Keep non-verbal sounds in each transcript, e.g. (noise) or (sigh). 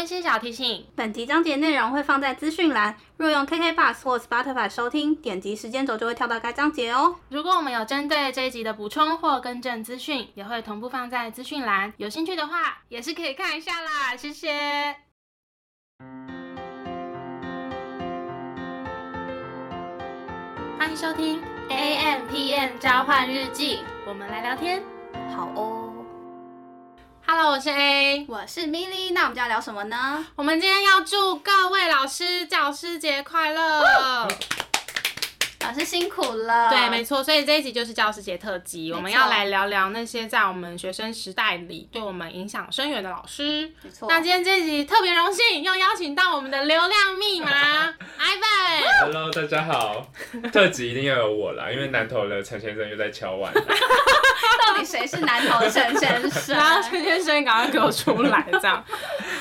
温馨小提醒：本集章节内容会放在资讯栏，若用 KK Bus 或 Spotify 收听，点击时间轴就会跳到该章节哦。如果我们有针对这一集的补充或更正资讯，也会同步放在资讯栏，有兴趣的话也是可以看一下啦。谢谢。欢迎收听 AMpm 召唤日记，我们来聊天。好哦。Hello，我是 A，我是 Milly，那我们就要聊什么呢？我们今天要祝各位老师教师节快乐。老师辛苦了，对，没错，所以这一集就是教师节特辑，我们要来聊聊那些在我们学生时代里对我们影响深远的老师。没错，那今天这一集特别荣幸，又邀请到我们的流量密码 (laughs) Ivan。Hello，大家好，特辑一定要有我啦，因为南投的陈先生又在敲碗。谁是南投的陈先生？然后陈先生赶快给我出来，这样。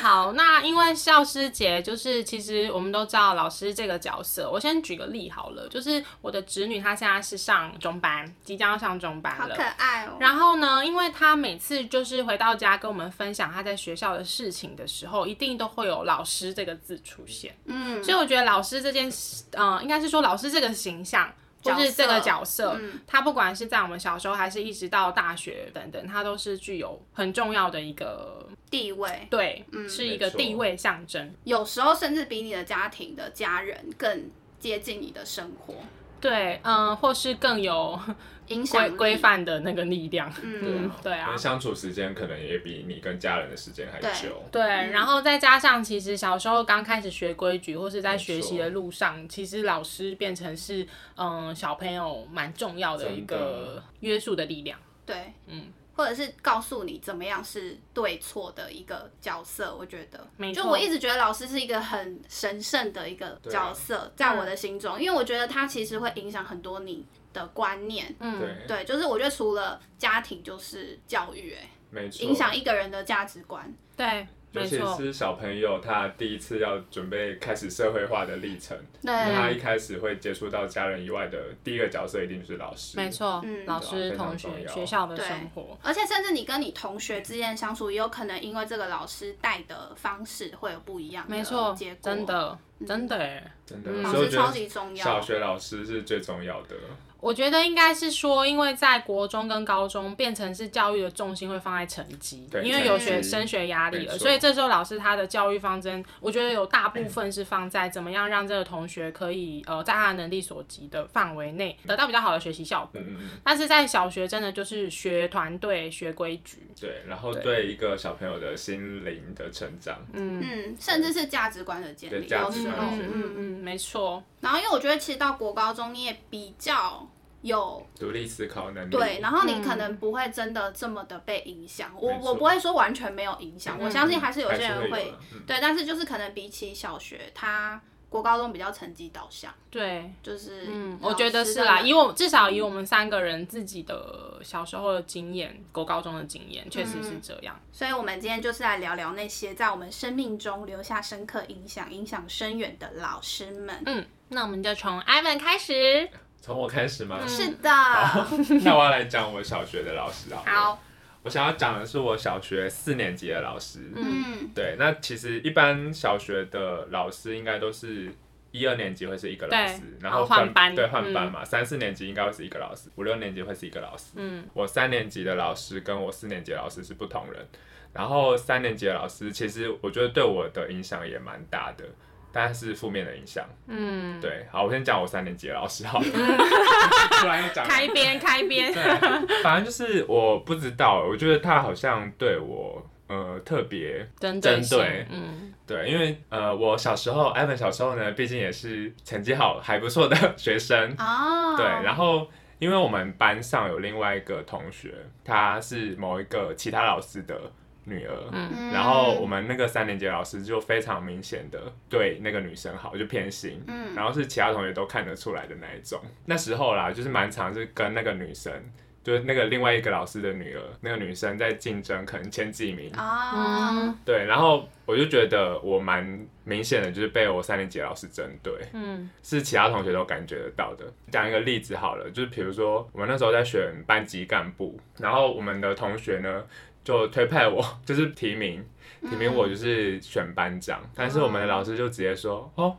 好，那因为教师节，就是其实我们都知道老师这个角色。我先举个例好了，就是。我的侄女她现在是上中班，即将要上中班了，好可爱哦。然后呢，因为她每次就是回到家跟我们分享她在学校的事情的时候，一定都会有老师这个字出现。嗯，所以我觉得老师这件事，嗯、呃，应该是说老师这个形象，就是这个角色，嗯、他不管是在我们小时候，还是一直到大学等等，他都是具有很重要的一个地位。对，嗯、是一个地位象征。有时候甚至比你的家庭的家人更接近你的生活。对，嗯，或是更有影响规范的那个力量，嗯，对啊，相处时间可能也比你跟家人的时间还久。对，然后再加上，其实小时候刚开始学规矩，或是在学习的路上，其实老师变成是嗯小朋友蛮重要的一个约束的力量。对，嗯。或者是告诉你怎么样是对错的一个角色，我觉得，没错。就我一直觉得老师是一个很神圣的一个角色，在我的心中，因为我觉得他其实会影响很多你的观念。嗯，对，就是我觉得除了家庭就是教育，哎，没错，影响一个人的价值观。对。尤其是小朋友，他第一次要准备开始社会化的历程，那他一开始会接触到家人以外的第一个角色，一定是老师。没错，嗯，老师、同学、学校的生活，而且甚至你跟你同学之间相处，也有可能因为这个老师带的方式会有不一样的结果。没错，真的，真的哎，真的，老师超级重要，小学老师是最重要的。我觉得应该是说，因为在国中跟高中变成是教育的重心会放在成绩，因为有学升学压力了，所以这时候老师他的教育方针，我觉得有大部分是放在怎么样让这个同学可以呃在他的能力所及的范围内得到比较好的学习效果。但是在小学真的就是学团队、学规矩，对，然后对一个小朋友的心灵的成长，嗯。嗯，甚至是价值观的建立，有时候，嗯嗯，没错。然后因为我觉得其实到国高中你也比较。有独立思考能力，对，然后你可能不会真的这么的被影响。嗯、我我不会说完全没有影响，嗯、我相信还是有些人会，对，但是就是可能比起小学，他国高中比较成绩导向，对，就是嗯，我觉得是啦，以我至少以我们三个人自己的小时候的经验，国高中的经验确实是这样。嗯、所以，我们今天就是来聊聊那些在我们生命中留下深刻影响、影响深远的老师们。嗯，那我们就从 Ivan 开始。从我开始吗？是的。那我要来讲我小学的老师啊。好。我想要讲的是我小学四年级的老师。嗯。对，那其实一般小学的老师应该都是一二年级会是一个老师，然后换班，对，换班嘛。三四年级应该会是一个老师，五六年级会是一个老师。嗯。我三年级的老师跟我四年级的老师是不同人，然后三年级的老师其实我觉得对我的影响也蛮大的。但是负面的影响，嗯，对，好，我先讲我三年级的老师好了，(laughs) 突然又讲开边开边，对，反正就是我不知道，我觉得他好像对我呃特别针对，嗯，对，因为呃我小时候，Ivan 小时候呢，毕竟也是成绩好还不错的学生。哦，对，然后因为我们班上有另外一个同学，他是某一个其他老师的。女儿，嗯，然后我们那个三年级老师就非常明显的对那个女生好，就偏心，嗯，然后是其他同学都看得出来的那一种。那时候啦，就是蛮常是跟那个女生，就是那个另外一个老师的女儿，那个女生在竞争，可能前几名。啊，对，然后我就觉得我蛮明显的就是被我三年级老师针对，嗯，是其他同学都感觉得到的。讲一个例子好了，就是比如说我们那时候在选班级干部，然后我们的同学呢。就推派我，(laughs) 就是提名，提名我就是选班长，嗯、但是我们的老师就直接说，哦，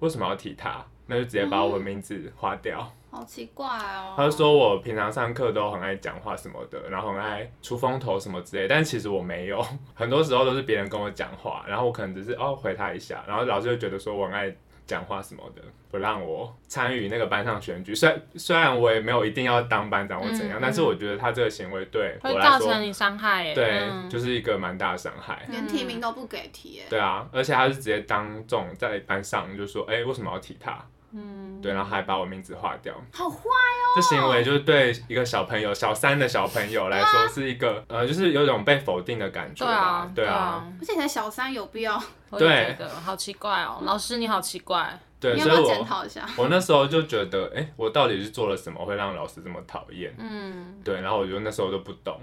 为什么要提他？那就直接把我的名字划掉。嗯好奇怪哦！他就说我平常上课都很爱讲话什么的，然后很爱出风头什么之类，但其实我没有，(laughs) 很多时候都是别人跟我讲话，然后我可能只是哦回他一下，然后老师就觉得说我很爱讲话什么的，不让我参与那个班上选举。虽虽然我也没有一定要当班长或怎样，嗯、但是我觉得他这个行为对我来说会造成你伤害耶，对，嗯、就是一个蛮大的伤害。连提名都不给提，对啊，而且他是直接当众在班上就说，哎、欸，为什么要提他？嗯，对，然后还把我名字划掉，好坏哦！这行为就是对一个小朋友，小三的小朋友来说是一个，啊、呃，就是有种被否定的感觉吧。对啊，对啊。而且才小三有必要？(laughs) 对，好奇怪哦，老师你好奇怪。对，你要不要检讨一下？所以我我那时候就觉得，哎，我到底是做了什么会让老师这么讨厌？嗯，对，然后我就那时候都不懂。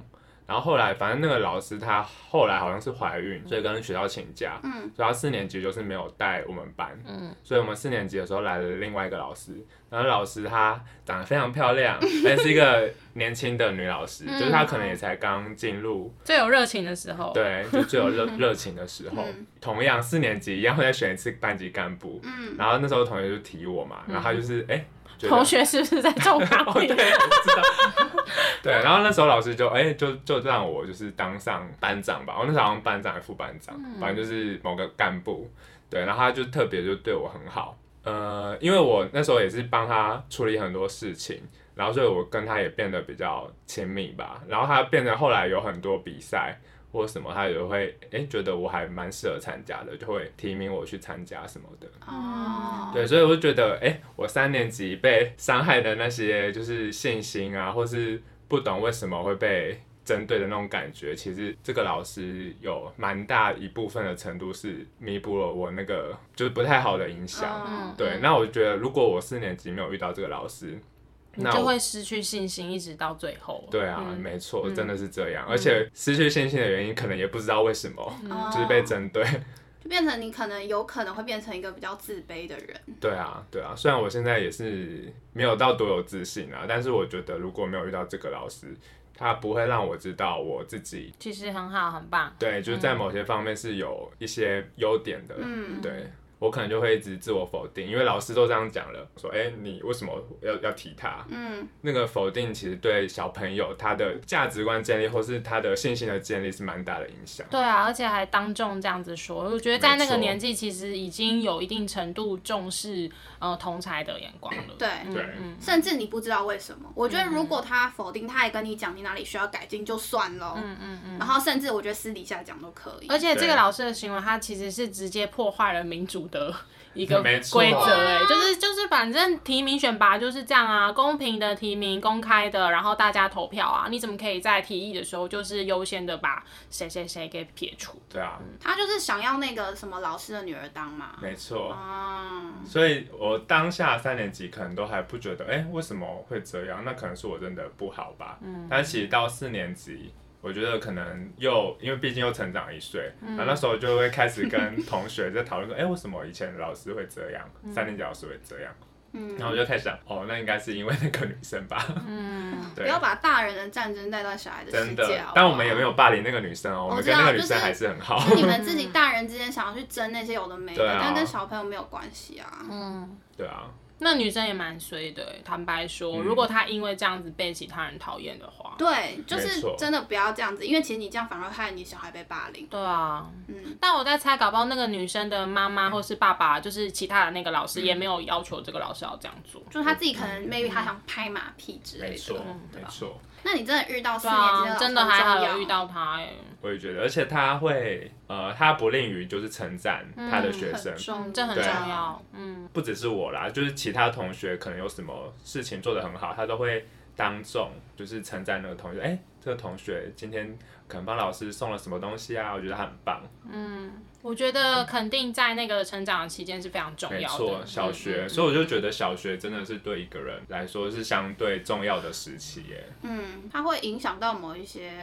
然后后来，反正那个老师她后来好像是怀孕，所以跟学校请假，嗯，所以她四年级就是没有带我们班，嗯，所以我们四年级的时候来了另外一个老师，然后老师她长得非常漂亮，而且是一个 (laughs) 年轻的女老师，就是她可能也才刚进入最有热情的时候，对，就最有热 (laughs) 热情的时候，同样四年级一样会再选一次班级干部，嗯，然后那时候同学就提我嘛，然后他就是哎。同学是不是在重考？(laughs) 对，我知道。对，然后那时候老师就哎、欸，就就让我就是当上班长吧。我那时候好像班长还副班长，嗯、反正就是某个干部。对，然后他就特别就对我很好。呃，因为我那时候也是帮他处理很多事情，然后所以我跟他也变得比较亲密吧。然后他变得后来有很多比赛。或什么，他也会哎、欸，觉得我还蛮适合参加的，就会提名我去参加什么的。哦，对，所以我就觉得，哎、欸，我三年级被伤害的那些，就是信心啊，或是不懂为什么会被针对的那种感觉，其实这个老师有蛮大一部分的程度是弥补了我那个就是不太好的影响。哦、对，那我觉得如果我四年级没有遇到这个老师。你就会失去信心，一直到最后。对啊，嗯、没错，真的是这样。嗯、而且失去信心的原因，可能也不知道为什么，嗯、就是被针对，就变成你可能有可能会变成一个比较自卑的人。对啊，对啊。虽然我现在也是没有到多有自信啊，但是我觉得如果没有遇到这个老师，他不会让我知道我自己其实很好，很棒。对，就是在某些方面是有一些优点的。嗯，对。我可能就会一直自我否定，因为老师都这样讲了，说，哎、欸，你为什么要要提他？嗯，那个否定其实对小朋友他的价值观建立，或是他的信心的建立是蛮大的影响。对啊，而且还当众这样子说，我觉得在那个年纪其实已经有一定程度重视呃同才的眼光了。对对，嗯、甚至你不知道为什么。我觉得如果他否定，他也跟你讲你哪里需要改进就算了。嗯嗯嗯。然后甚至我觉得私底下讲都可以。而且这个老师的行为，他其实是直接破坏了民主的 (laughs) 一个规则哎，就是就是反正提名选拔就是这样啊，公平的提名，公开的，然后大家投票啊，你怎么可以在提议的时候就是优先的把谁谁谁给撇除？对啊，他就是想要那个什么老师的女儿当嘛。没错啊，所以我当下三年级可能都还不觉得，哎、欸，为什么会这样？那可能是我真的不好吧。嗯，但其实到四年级。我觉得可能又因为毕竟又成长一岁，然后那时候就会开始跟同学在讨论说，哎，为什么以前老师会这样，三年级老师会这样？嗯，然后我就开始想，哦，那应该是因为那个女生吧。嗯，(laughs) 不要把大人的战争带到小孩的世界。但我们也没有霸凌那个女生哦，我们跟那个女生还是很好。你们自己大人之间想要去争那些有的没的，但跟小朋友没有关系啊。嗯，对啊。那女生也蛮衰的，坦白说，嗯、如果她因为这样子被其他人讨厌的话，对，就是真的不要这样子，因为其实你这样反而会害你小孩被霸凌。对啊，嗯。但我在猜，搞不好那个女生的妈妈或是爸爸，就是其他的那个老师，也没有要求这个老师要这样做，嗯、就是他自己可能 maybe 他想拍马屁之类的，没错，没错。那你真的遇到四年级的老师，真的还好有遇到他哎。我也觉得，而且他会，呃，他不吝于就是称赞他的学生，嗯、这很重要。嗯，不只是我啦，就是其他同学可能有什么事情做得很好，他都会当众就是称赞那个同学。哎、这个同学今天可能帮老师送了什么东西啊？我觉得他很棒。嗯。我觉得肯定在那个成长的期间是非常重要的。没错，小学，嗯、所以我就觉得小学真的是对一个人来说是相对重要的时期耶。嗯，它会影响到某一些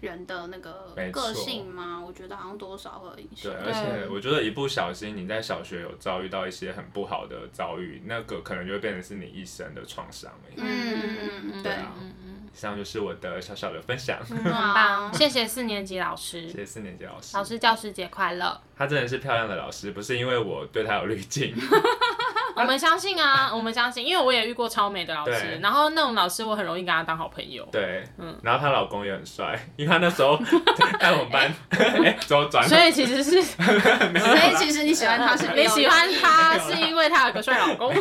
人的那个个性吗？我觉得好像多少会有影响。对，而且我觉得一不小心你在小学有遭遇到一些很不好的遭遇，那个可能就会变成是你一生的创伤。嗯嗯嗯，对啊。以上就是我的小小的分享。嗯，(laughs) 很棒，谢谢四年级老师。谢谢四年级老师。老师教师节快乐。她真的是漂亮的老师，不是因为我对她有滤镜。(laughs) 我们相信啊，我们相信，因为我也遇过超美的老师，然后那种老师我很容易跟他当好朋友。对，嗯，然后她老公也很帅，因为她那时候 (laughs) 带我们班，转。所以其实是，(laughs) 所以其实你喜欢他是你喜欢他是因为他有个帅老公，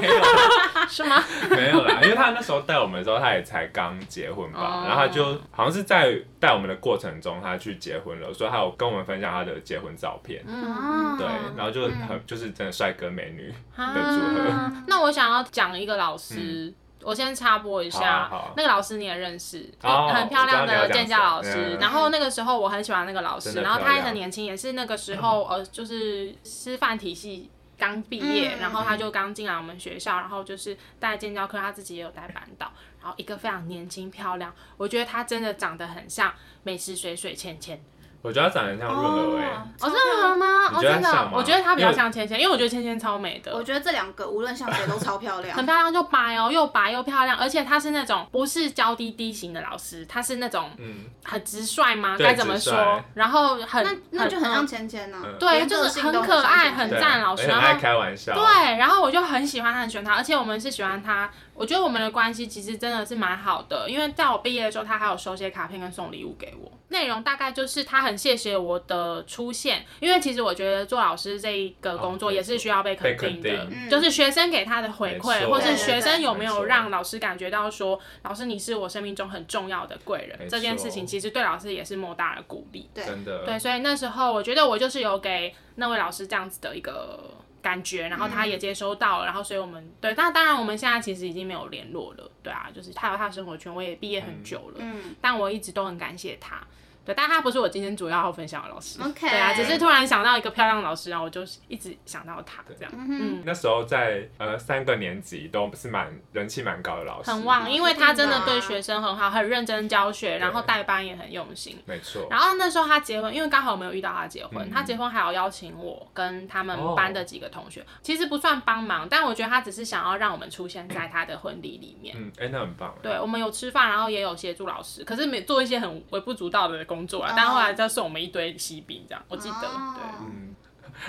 是吗？没有啦，因为他那时候带我们的时候，他也才刚结婚吧，然后他就好像是在带我们的过程中，他去结婚了，所以他有跟我们分享他的结婚照片，嗯，对，然后就很就是真的帅哥美女的组合。嗯、那我想要讲一个老师，嗯、我先插播一下，啊啊、那个老师你也认识，哦、很漂亮的建教老师。嗯、然后那个时候我很喜欢那个老师，然后他也很年轻，也是那个时候、嗯、呃，就是师范体系刚毕业，嗯、然后他就刚进来我们学校，然后就是带建教课，他自己也有带班导，然后一个非常年轻漂亮，我觉得他真的长得很像美食水水芊芊。我觉得他长得像润娥哎，哦，润娥吗？哦，真的，我觉得他比较像芊芊，因为我觉得芊芊超美的。我觉得这两个无论像谁都超漂亮，很漂亮，就白哦，又白又漂亮，而且他是那种不是娇滴滴型的老师，他是那种嗯很直率吗？该怎么说？然后很那那就很像芊芊呢，对，就是很可爱很赞老师，然后开玩笑，对，然后我就很喜欢他，很喜欢他，而且我们是喜欢他。我觉得我们的关系其实真的是蛮好的，因为在我毕业的时候，他还有手写卡片跟送礼物给我。内容大概就是他很谢谢我的出现，因为其实我觉得做老师这一个工作也是需要被肯定的，定就是学生给他的回馈，或是学生有没有让老师感觉到说，老师你是我生命中很重要的贵人，这件事情其实对老师也是莫大的鼓励。对，真的。对，所以那时候我觉得我就是有给那位老师这样子的一个。感觉，然后他也接收到了，然后所以我们对，但当然我们现在其实已经没有联络了，对啊，就是他有他的生活圈，我也毕业很久了，嗯，但我一直都很感谢他。对，但他不是我今天主要要分享的老师。OK。对啊，只是突然想到一个漂亮老师，然后我就一直想到他这样。嗯。那时候在呃三个年级都是蛮人气蛮高的老师。很旺，因为他真的对学生很好，很认真教学，然后带班也很用心。没错。然后那时候他结婚，因为刚好我没有遇到他结婚，他结婚还要邀请我跟他们班的几个同学，其实不算帮忙，但我觉得他只是想要让我们出现在他的婚礼里面。嗯，哎，那很棒。对，我们有吃饭，然后也有协助老师，可是没做一些很微不足道的工作啊，但后来。再送我们一堆喜饼，这样我记得。Oh. 对，嗯，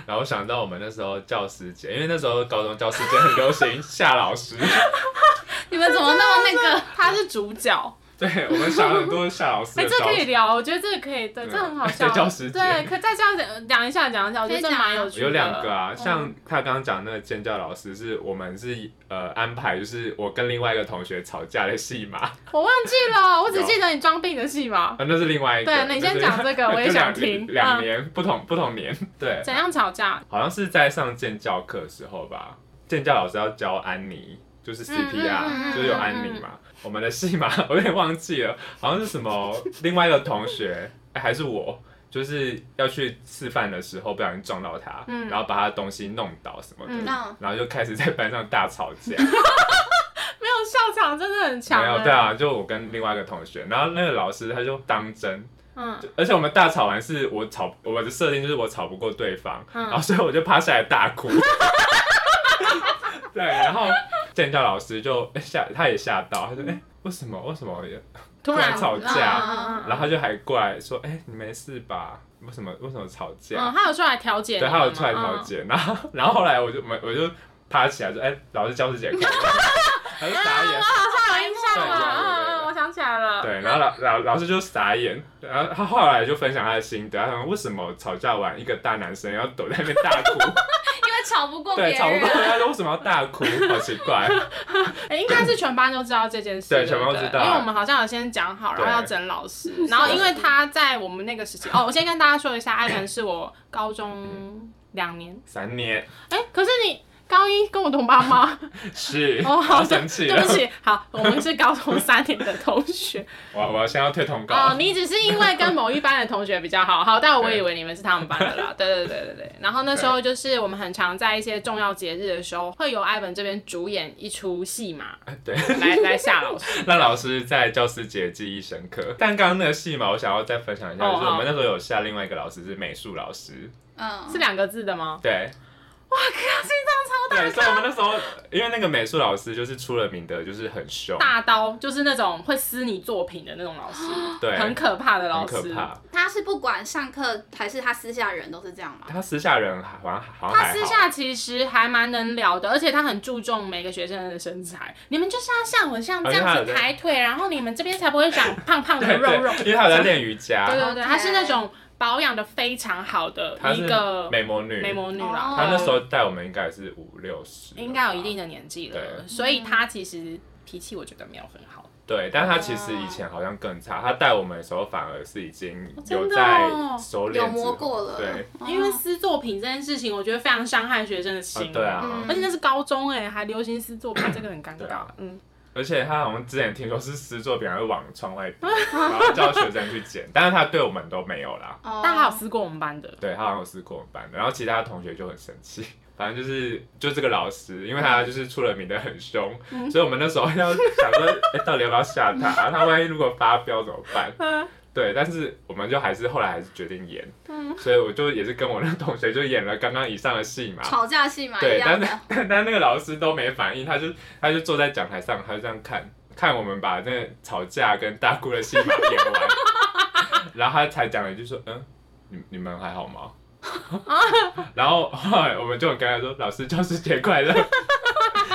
然后想到我们那时候教师节，因为那时候高中教师节很流行 (laughs) 夏老师。(laughs) 你们怎么那么那个？他是主角。(laughs) 对，我们想很多夏老师。哎，这可以聊，我觉得这个可以，对，这很好笑。教师节，对，可再这样讲讲一下，讲一下，我觉得这蛮有趣的。有两个啊，像他刚刚讲那个建教老师，是我们是呃安排，就是我跟另外一个同学吵架的戏码。(laughs) 我忘记了，我只记得你装病的戏码。啊，那是另外一个。对，你先讲这个，(laughs) 我也想听。两年不同不同年，对。怎样吵架？好像是在上建教课的时候吧，建教老师要教安妮，就是 CPR，就是有安妮嘛。我们的戏嘛 (laughs) 我有点忘记了，好像是什么另外一个同学，还是我，就是要去吃饭的时候不小心撞到他，嗯、然后把他的东西弄倒什么的，嗯、然后就开始在班上大吵架。(laughs) 没有笑场真的很强。没有，对啊，就我跟另外一个同学，然后那个老师他就当真，嗯，而且我们大吵完是我吵，我的设定就是我吵不过对方，嗯、然后所以我就趴下来大哭。(laughs) 对，然后。建教老师就吓，他也吓到，他说：“哎，为什么？为什么也 (laughs) 突然吵架？”然后他就还过来说：“哎，你没事吧？为什么？为什么吵架？”嗯，他有出来调解。对，他有出来调解。然后，(laughs) 然后后来我就我我就爬起来说：“哎，老师教师节快乐。(laughs) ”他就傻眼。好像有印象了，我想起来了。对，然后老老老师就傻眼，然后他后来就分享他的心得，他说：“为什么吵架完一个大男生要躲在那边大哭？”吵不过别人，对，吵不过，他为什么要大哭？好奇怪。(laughs) 哎，应该是全班都知道这件事，对，全班都知道。因为我们好像有先讲好，然后要整老师。然后因为他在我们那个时期，哦，我先跟大家说一下，艾伦是我高中两年、三年。哎，可是你。高一跟我同班吗？(laughs) 是哦，好生气，对不起。好，我们是高中三年的同学。我我先要退通告。哦，你只是因为跟某一班的同学比较好，好，但我以为你们是他们班的啦。对对对对对。然后那时候就是我们很常在一些重要节日的时候，会由艾文这边主演一出戏嘛。对，来来夏老师，(laughs) 让老师在教师节记忆深刻。但刚刚那个戏嘛，我想要再分享一下，就是我们那时候有下另外一个老师是美术老师，嗯，是两个字的吗？对。哇靠！心脏超大对，所以我们那时候，因为那个美术老师就是出了名的，就是很凶，大刀，就是那种会撕你作品的那种老师，对，很可怕的老师。很可怕。他是不管上课还是他私下人都是这样吗？他私下人好像好像他私下其实还蛮能聊的，而且他很注重每个学生的身材。你们就是要像我像这样子抬腿，然后你们这边才不会长 (laughs) 胖胖的肉肉。因为他有在练瑜伽。对对对，他是那种。保养的非常好的一个美魔女，美魔女啦。她那时候带我们应该也是五六十，应该有一定的年纪了。对，所以她其实脾气我觉得没有很好。对，但她其实以前好像更差。她带我们的时候反而是已经有在熟练，有磨过了。对，因为撕作品这件事情，我觉得非常伤害学生的心。对啊，而且那是高中哎，还流行撕作品，这个很尴尬。嗯。而且他好像之前听说是撕作品，还会往窗外丢，(laughs) 然后叫学生去捡。但是他对我们都没有啦。哦。但他有撕过我们班的。对，他好像有撕过我们班的。然后其他同学就很生气。反正就是就这个老师，因为他就是出了名的很凶，嗯、所以我们那时候要想说，哎、欸，到底要不要吓他？他万一如果发飙怎么办？对，但是我们就还是后来还是决定演，嗯、所以我就也是跟我那同学 (laughs) 就演了刚刚以上的戏嘛，吵架戏嘛，对，但是但 (laughs) 但那个老师都没反应，他就他就坐在讲台上，他就这样看看我们把那个吵架跟大哭的戏码演完，(laughs) 然后他才讲了一句说，嗯，你你们还好吗？然后后来我们就很尴尬说，老师教师节快乐。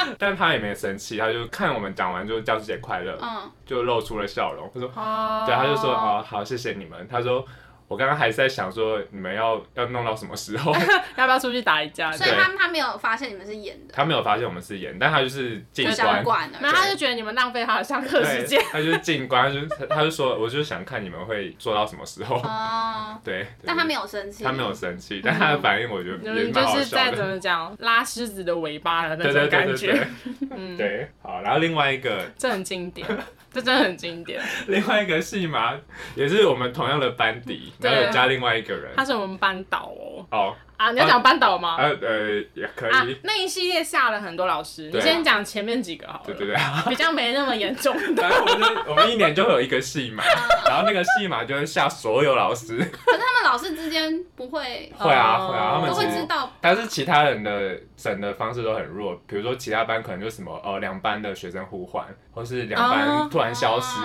(laughs) 但他也没生气，他就看我们讲完就教师节快乐，嗯、就露出了笑容。他说，哦、对，他就说，哦，好，谢谢你们。他说。我刚刚还是在想说，你们要要弄到什么时候？(laughs) 要不要出去打一架？所以他他没有发现你们是演的。他没有发现我们是演，但他就是进关，没有，他就觉得你们浪费他的上课时间。他就是进关，就他就说，我就想看你们会做到什么时候。哦。(laughs) 对。但他没有生气。他没有生气，但他的反应我觉得也蛮好笑的。就是在怎么讲拉狮子的尾巴的那种感觉。嗯。(laughs) 对，好，然后另外一个，这很经典。这真的很经典。另外一个戏码也是我们同样的班底，然后有加另外一个人，他是我们班导哦。哦。啊，你要讲班导吗？呃呃，也可以。那一系列下了很多老师，你先讲前面几个好了。对对对。(laughs) 比较没那么严重的。我们我们一年就会有一个戏码，(laughs) 然后那个戏码就会下所有老师。可是他们老师之间不会。会啊会啊，他们都会知道。但是其他人的整的方式都很弱，比如说其他班可能就什么呃两班的学生互换，或是两班突然消失，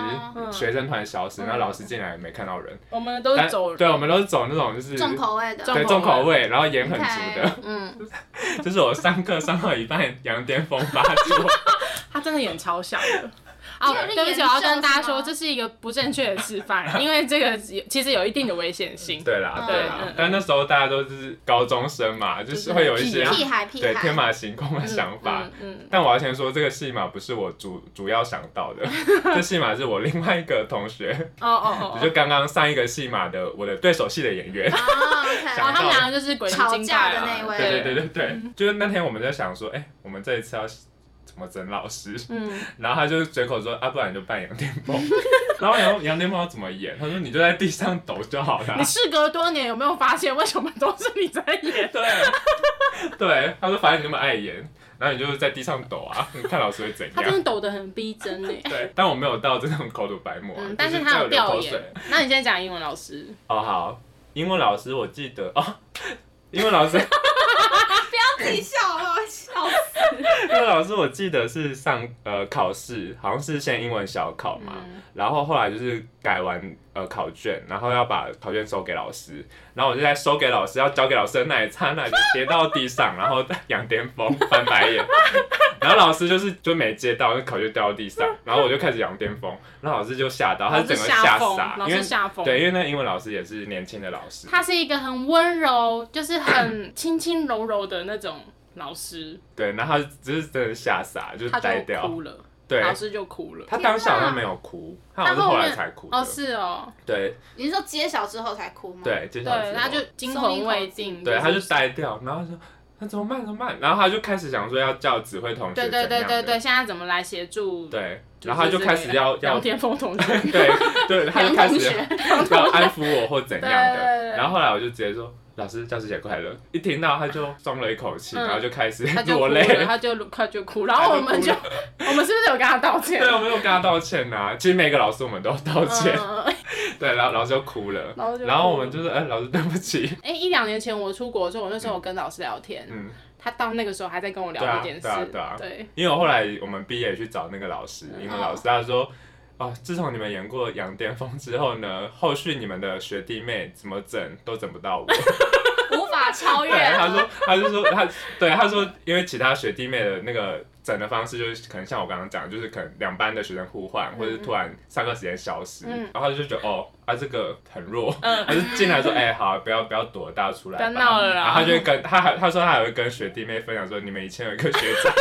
学生突然消失，然后老师进来没看到人。我们都是走，对，我们都是走那种就是重口味的，对重口味，然后盐很足的。嗯，(laughs) 就是我上课上到一半，羊癫疯发作。(laughs) 他真的眼超小的。哦，对不起，我要跟大家说，这是一个不正确的示范，(laughs) 因为这个其实有一定的危险性。对啦，对啦。但那时候大家都是高中生嘛，就是会有一些对天马行空的想法。嗯。但我要先说，这个戏码不是我主主要想到的，(laughs) 这戏码是我另外一个同学。哦哦哦。(laughs) 就刚刚上一个戏码的我的对手戏的演员。哦，OK。然后他们两个就是吵架的那位。对对对对对，就是那天我们在想说，哎，我们这一次要。什么曾老师？嗯，(laughs) 然后他就随口说啊，不然你就扮羊癫疯。(laughs) 然后羊羊癫疯要怎么演？他说你就在地上抖就好了。你事隔多年有没有发现，为什么都是你在演？(laughs) 对，对，他说反正你那么爱演，然后你就在地上抖啊，你看老师会怎样？他真的抖得很逼真呢。对，但我没有到这种口吐白沫，但是他有掉眼。那你现在讲英文老师？哦好，英文老师我记得哦，英文老师。不要自己笑。老师，我记得是上呃考试，好像是先英文小考嘛，嗯、然后后来就是改完呃考卷，然后要把考卷收给老师，然后我就在收给老师要交给老师的那一刹那就跌到地上，然后 (laughs) 羊癫疯翻白眼，然后老师就是就没接到，那考卷掉到地上，然后我就开始羊癫疯，然后老师就吓到，他是整个吓傻，因为对，因为那英文老师也是年轻的老师，他是一个很温柔，就是很 (coughs) 轻轻柔柔的那种。老师对，然后他只是真的吓傻，就呆掉，哭了。对，老师就哭了。他当时好像没有哭，他好像是后来才哭。哦，是哦。对，你是说揭晓之后才哭吗？对，揭晓之后。对，他就惊魂未定。对，他就呆掉，然后说那怎么办？怎么办？然后他就开始想说要叫指挥同学。对对对对对，现在怎么来协助？对，然后他就开始要要羊癫疯同学。对对，他就开始要安抚我或怎样的。然后后来我就直接说。老师，教师节快乐！一听到他就松了一口气，然后就开始 (laughs) 落泪，他就他就哭，然后我们就 (laughs) 我们是不是有跟他道歉？对，我们有跟他道歉呐。其实每个老师我们都道歉，(laughs) 对，然后老师就哭了，然后我们就是哎，老师对不起。哎，一两年前我出国的时候，我那时候我跟老师聊天，嗯，他到那个时候还在跟我聊这件事，对啊，对啊，对，因为我后来我们毕业去找那个老师，英文老师，他说。哦，自从你们演过《羊癫疯》之后呢，后续你们的学弟妹怎么整都整不到我，(laughs) 无法超越。对，他说，他就说他，对，他说，因为其他学弟妹的那个整的方式，就是可能像我刚刚讲，就是可能两班的学生互换，或者是突然上课时间消失，嗯、然后他就觉得哦，啊这个很弱，嗯、(laughs) 他就进来说，哎、欸，好，不要不要躲，大家出来吧。闹了，然后他就跟他还他说他还会跟学弟妹分享说，你们以前有一个学长。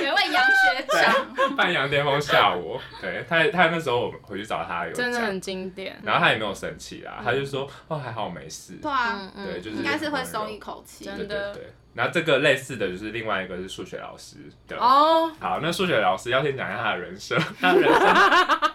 (laughs) 有位杨学长。(laughs) 扮羊巅峰吓我，对他，他那时候我们回去找他有真的很经典，然后他也没有生气啦，他就说哦还好没事，对啊，对，就是应该是会松一口气，真的。对。然后这个类似的就是另外一个是数学老师的。哦，好，那数学老师要先讲一下他的人设，(laughs) 他的人设，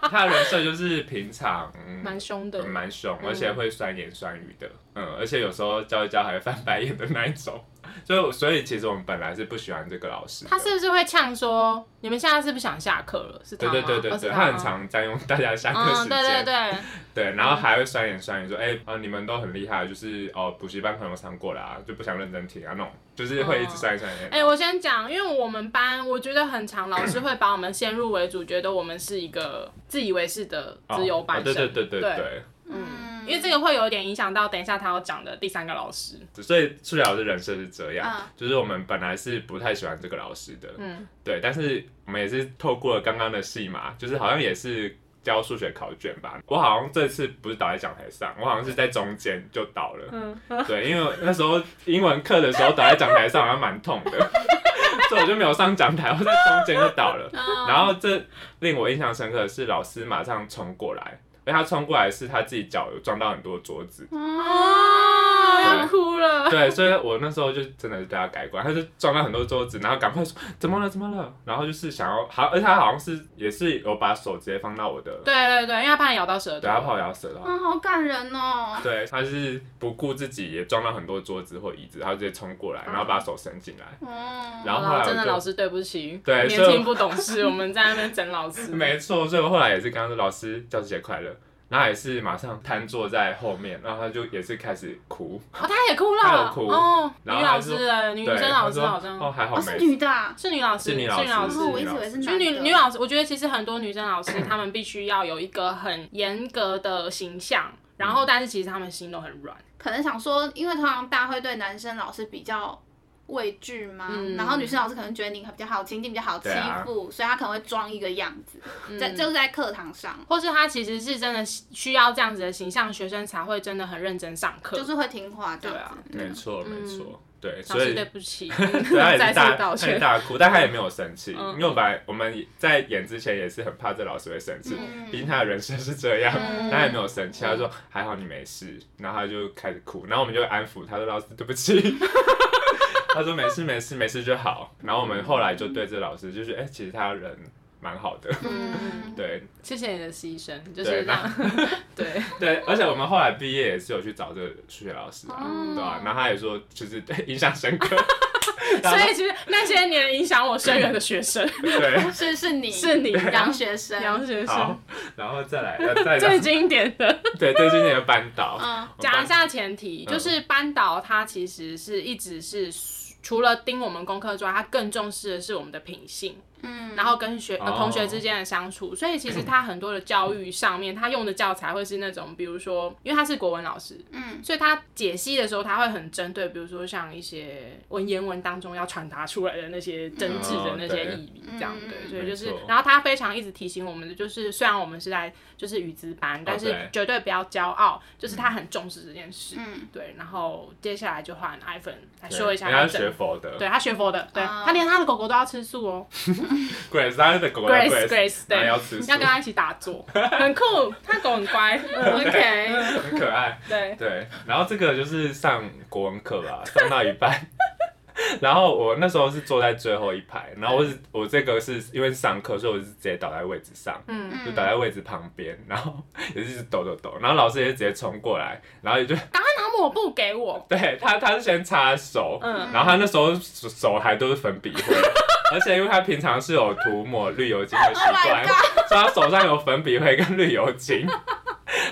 他的人设就是平常蛮凶的，蛮凶，而且会酸言酸语的，嗯，而且有时候教一教还会翻白眼的那一种。(laughs) 所以，所以其实我们本来是不喜欢这个老师。他是不是会呛说：“你们现在是不是想下课了？”是对对对对对，他很常占用大家的下课时间。对对对对，然后还会酸言酸语说：“哎，啊，你们都很厉害，就是哦，补习班朋友上过来啊，就不想认真听啊，那种就是会一直酸言酸语。”哎，我先讲，因为我们班我觉得很长，老师会把我们先入为主，觉得我们是一个自以为是的自由班生。对对对对对，嗯。因为这个会有点影响到等一下他要讲的第三个老师，所以数学老师人设是这样，嗯、就是我们本来是不太喜欢这个老师的，嗯，对，但是我们也是透过了刚刚的戏嘛，就是好像也是教数学考卷吧，我好像这次不是倒在讲台上，我好像是在中间就倒了，嗯，对，因为那时候英文课的时候倒在讲台上好像蛮痛的，所以我就没有上讲台，我在中间就倒了，嗯、然后这令我印象深刻的是老师马上冲过来。他冲过来是他自己脚有撞到很多桌子，要哭了。对，所以我那时候就真的是对他改观，他就撞到很多桌子，然后赶快说怎么了怎么了，然后就是想要好，而且他好像是也是有把手直接放到我的，对对对，因为他怕你咬到舌头，对，他怕我咬舌头，啊，好感人哦。对，他是不顾自己也撞到很多桌子或椅子，他就直接冲过来，然后把手伸进来，嗯，然后后来真的老师对不起，对，年轻不懂事，我们在那边整老师，(laughs) 没错，所以我后来也是跟他说老师教师节快乐。然后也是马上瘫坐在后面，然后他就也是开始哭。哦，他也哭了。他有哭。哦，女老师的女生老师好像。哦，还好。是女的。是女老师。是女老师。我一直以为是男的。就女女老师，我觉得其实很多女生老师，她们必须要有一个很严格的形象，然后但是其实她们心都很软。可能想说，因为通常大家会对男生老师比较。畏惧吗？嗯、然后女生老师可能觉得你比较好亲近，比较好欺负，啊、所以她可能会装一个样子，在、嗯、就是在课堂上，或是她其实是真的需要这样子的形象，学生才会真的很认真上课，就是会听话。对啊，没错没错，对，所以对不起，(laughs) 对他也是大他也大哭，但他也没有生气，嗯、因为我本来我们在演之前也是很怕这老师会生气，毕竟、嗯、他的人生是这样，嗯、他也没有生气，他说还好你没事，然后他就开始哭，然后我们就安抚他说老师对不起。(laughs) 他说没事没事没事就好，然后我们后来就对这老师就是哎、欸，其实他人蛮好的，嗯，(laughs) 对，谢谢你的牺牲，就是这样，(laughs) 对。对，而且我们后来毕业也是有去找这个数学老师对吧？然后他也说就是对印象深刻，(laughs) 所以其实那些年影响我深远的学生，对，是是你是你杨学生。杨学生，然后再来再最经典的，对最经典的班导，嗯，讲一下前提，就是班导他其实是一直是。除了盯我们功课之外，他更重视的是我们的品性。嗯，然后跟学呃同学之间的相处，所以其实他很多的教育上面，他用的教材会是那种，比如说，因为他是国文老师，嗯，所以他解析的时候，他会很针对，比如说像一些文言文当中要传达出来的那些真挚的那些意义，这样对，所以就是，然后他非常一直提醒我们的，就是虽然我们是在就是语资班，但是绝对不要骄傲，就是他很重视这件事，嗯，对，然后接下来就换 iPhone 来说一下，他学佛的，对他学佛的，对他连他的狗狗都要吃素哦。(laughs) Grace，他的狗狗要吃，要跟他一起打坐，很酷，他狗很乖，OK，很可爱，对。对。然后这个就是上国文课吧，(laughs) 上到一半，(laughs) 然后我那时候是坐在最后一排，然后我是我这个是因为上课，所以我是直接倒在位置上，嗯，就倒在位置旁边，然后也是抖抖抖，然后老师也是直接冲过来，然后也就赶快拿抹布给我，对他，他是先擦手，嗯，然后他那时候手还都是粉笔灰。而且因为他平常是有涂抹绿油精的习惯，所以他手上有粉笔灰跟绿油精。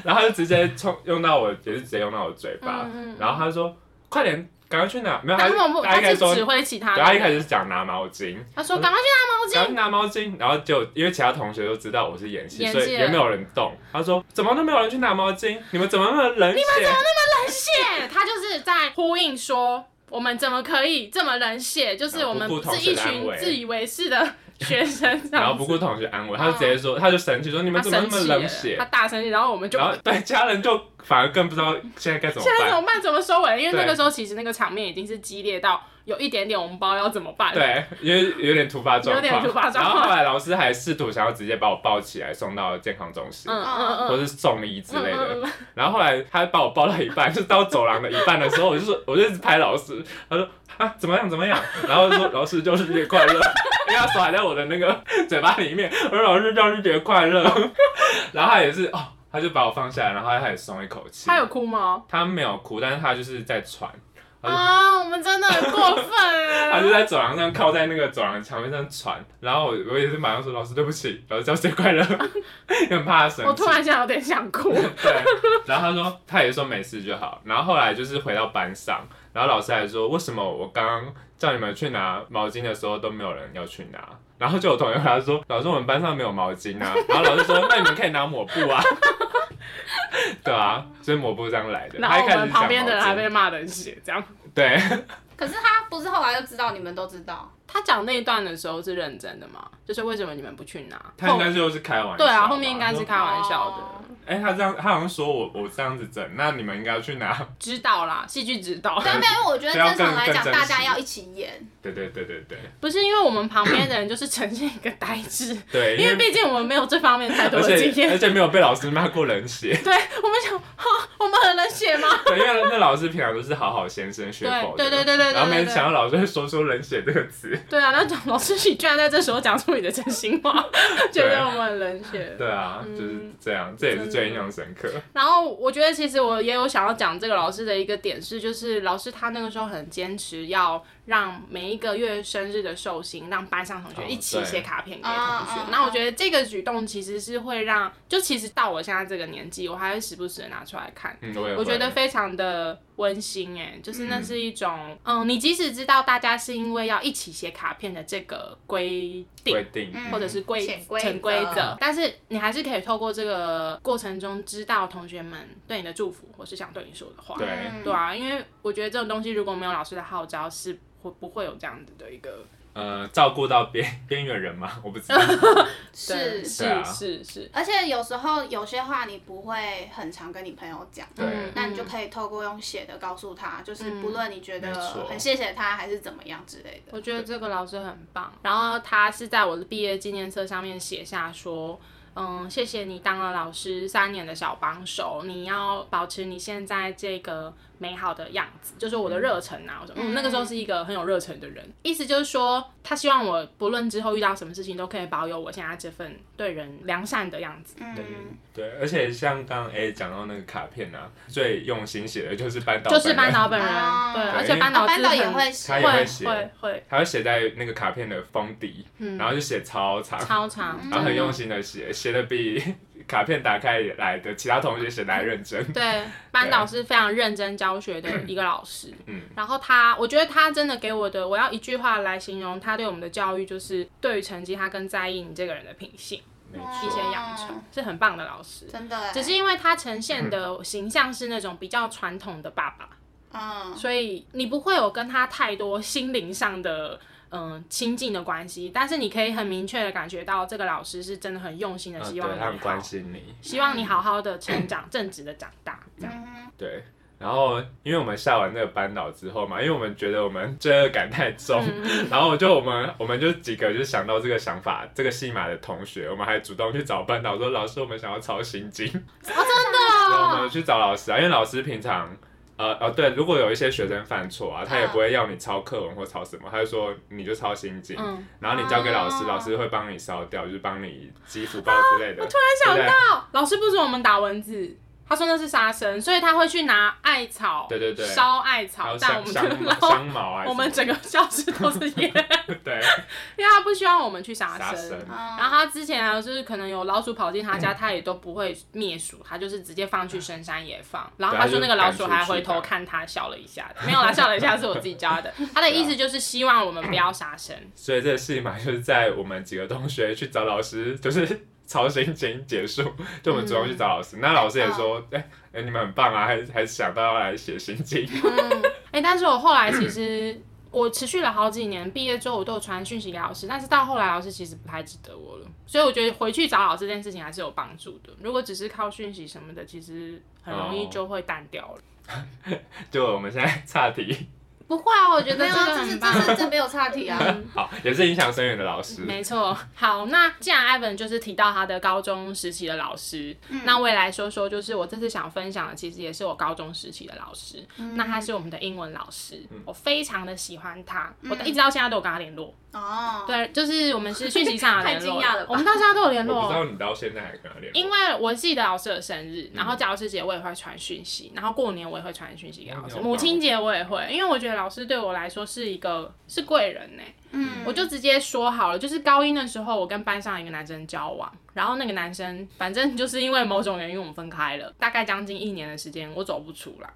然后他就直接冲用到我，也是直接用到我嘴巴，嗯嗯然后他就说快点。赶快去拿，没有，他他一开始说，指挥其他，对，他一开始是讲拿毛巾，他说赶快去拿毛巾，赶快拿毛巾，然后就因为其他同学都知道我是演戏，所以也没有人动。他说怎么都没有人去拿毛巾？你们怎么那么冷血？你们怎么那么冷血？他就是在呼应说，我们怎么可以这么冷血？就是我们是一群自以为是的。学生，然后 (laughs) 不顾同学安慰，他就直接说，他就生气说：“你们怎么那么冷血？” (laughs) 他大生气，然后我们就，然后对家人就反而更不知道现在该怎么办。现在怎么办？怎么收尾？因为那个时候其实那个场面已经是激烈到有一点点，我们不知道要怎么办。对，因为有点突发状况。有点突发状况。然后后来老师还试图想要直接把我抱起来送到健康中心，嗯嗯嗯，或是送医之类的。然后后来他把我抱到一半，就到走廊的一半的时候，我就说，(laughs) 我就一直拍老师，他说啊怎么样怎么样？然后说老师教师节快乐。因为他手还在我的那个嘴巴里面，我说老师教师节快乐，(laughs) 然后他也是哦，他就把我放下来，然后他开始松一口气。他有哭吗？他没有哭，但是他就是在喘。啊，我们真的很过分了！(laughs) 他就在走廊上靠在那个走廊墙面上喘，然后我我也是马上说老师对不起，老师教师节快乐，很 (laughs) 怕他生气。我突然间有点想哭。(laughs) 对，然后他说他也说没事就好，然后后来就是回到班上，然后老师还说为什么我刚刚。叫你们去拿毛巾的时候都没有人要去拿，然后就有同学回来说：“ (laughs) 老师，我们班上没有毛巾啊。”然后老师说：“那你们可以拿抹布啊。(laughs) ”对啊，所以抹布这样来的。然后我们旁边的人还被骂的血，这样。对。可是他不是后来就知道你们都知道。他讲那一段的时候是认真的吗？就是为什么你们不去拿？他应该就是开玩笑。对啊，后面应该是开玩笑的。哎、欸，他这样，他好像说我我这样子整，那你们应该要去拿。指导啦，戏剧指导。对，因为我觉得正常来讲，大家要一起演。对对对对对。不是因为我们旁边的人就是呈现一个呆滞。(laughs) 对。因为毕竟我们没有这方面太多的经验，而且没有被老师骂过冷血。(laughs) 对，我们想，哈，我们很冷血吗？(laughs) 对，因为那老师平常都是好好先生，学佛的。对对对对对。然后没想到老师会说出冷血这个词。对啊，那讲老师，你居然在这时候讲出你的真心话，觉得我们很冷血。对啊，就是这样，这也是最印象深刻。然后我觉得，其实我也有想要讲这个老师的一个点是，就是老师他那个时候很坚持要让每一个月生日的寿星，让班上同学一起写卡片给同学。那、oh, 我觉得这个举动其实是会让，就其实到我现在这个年纪，我还会时不时的拿出来看。嗯、我觉得非常的温馨哎，就是那是一种，嗯，嗯，你即使知道大家是因为要一起写卡片的这个规定，规定或者是规潜规则，但是你还是可以透过这个过程中知道同学们对你的祝福，或是想对你说的话。对，对啊，因为我觉得这种东西如果没有老师的号召，是会不会有这样子的一个。呃，照顾到边边缘人吗？(laughs) 我不知道。(laughs) 是是是是，而且有时候有些话你不会很常跟你朋友讲，对，那你就可以透过用写的告诉他，就是不论你觉得很谢谢他还是怎么样之类的。我觉得这个老师很棒，然后他是在我的毕业纪念册上面写下说。嗯，谢谢你当了老师三年的小帮手，你要保持你现在这个美好的样子，就是我的热忱啊！我说，嗯，那个时候是一个很有热忱的人，意思就是说，他希望我不论之后遇到什么事情，都可以保有我现在这份对人良善的样子。对对，而且像刚刚 A 讲到那个卡片啊，最用心写的就是班导，就是班导本人，对，而且班导班导也会他也会写，会会，他会写在那个卡片的封底，然后就写超长，超长，然后很用心的写。写的比卡片打开来的其他同学写的还认真。对，班导是非常认真教学的一个老师。嗯，然后他，我觉得他真的给我的，我要一句话来形容他对我们的教育，就是对于成绩，他更在意你这个人的品性，一些养成，是很棒的老师。真的，只是因为他呈现的形象是那种比较传统的爸爸，嗯，所以你不会有跟他太多心灵上的。嗯，亲近的关系，但是你可以很明确的感觉到，这个老师是真的很用心的，希望他很关心你，希望你好好的成长，正直的长大，这样。对，然后因为我们下完那个班导之后嘛，因为我们觉得我们罪恶感太重，(laughs) 然后就我们我们就几个就想到这个想法，这个戏码的同学，我们还主动去找班导说，老师，我们想要抄心经。哦，真的？我们去找老师啊，因为老师平常。呃哦对，如果有一些学生犯错啊，他也不会要你抄课文或抄什么，他就说你就抄心经，嗯、然后你交给老师，老师会帮你烧掉，就是帮你积福报之类的。啊、我突然想到，老师不准我们打文字。他说那是杀生，所以他会去拿艾草，对对对，烧艾草但我们这，然后 (laughs) 我们整个教室都是烟，(laughs) 对，因为他不希望我们去杀生。然后他之前啊，就是可能有老鼠跑进他家，他也都不会灭鼠，他就是直接放去深山野放。然后他说那个老鼠还回头看他，笑了一下，没有啦，笑了一下是我自己教的。(laughs) 他的意思就是希望我们不要杀生。所以这个事情嘛，就是在我们几个同学去找老师，就是。(laughs) 抄心经结束，就我们主动去找老师，嗯、那老师也说，哎、欸，哎、欸，你们很棒啊，还还想到要来写心经。(laughs) 嗯，哎、欸，但是我后来其实 (clears throat) 我持续了好几年，毕业之后我都有传讯息给老师，但是到后来老师其实不太记得我了，所以我觉得回去找老师这件事情还是有帮助的。如果只是靠讯息什么的，其实很容易就会淡掉了。哦、(laughs) 就我们现在岔题。不会啊，我觉得这个这是这这没有岔题啊。(laughs) 好，也是影响深远的老师。没错。好，那既然 Evan 就是提到他的高中时期的老师，嗯、那我也来说说，就是我这次想分享的，其实也是我高中时期的老师。嗯、那他是我们的英文老师，嗯、我非常的喜欢他，嗯、我一直到现在都有跟他联络。哦，对，就是我们是讯息上有联络。太惊讶了，我们到现在都有联络。我不知道你到现在还跟他联络。因为我记得老师的生日，然后教师节我也会传讯息，然后过年我也会传讯息给老师，母亲节我也会，因为我觉得老师对我来说是一个是贵人呢。嗯，我就直接说好了，就是高一的时候，我跟班上一个男生交往，然后那个男生反正就是因为某种原因我们分开了，大概将近一年的时间，我走不出来。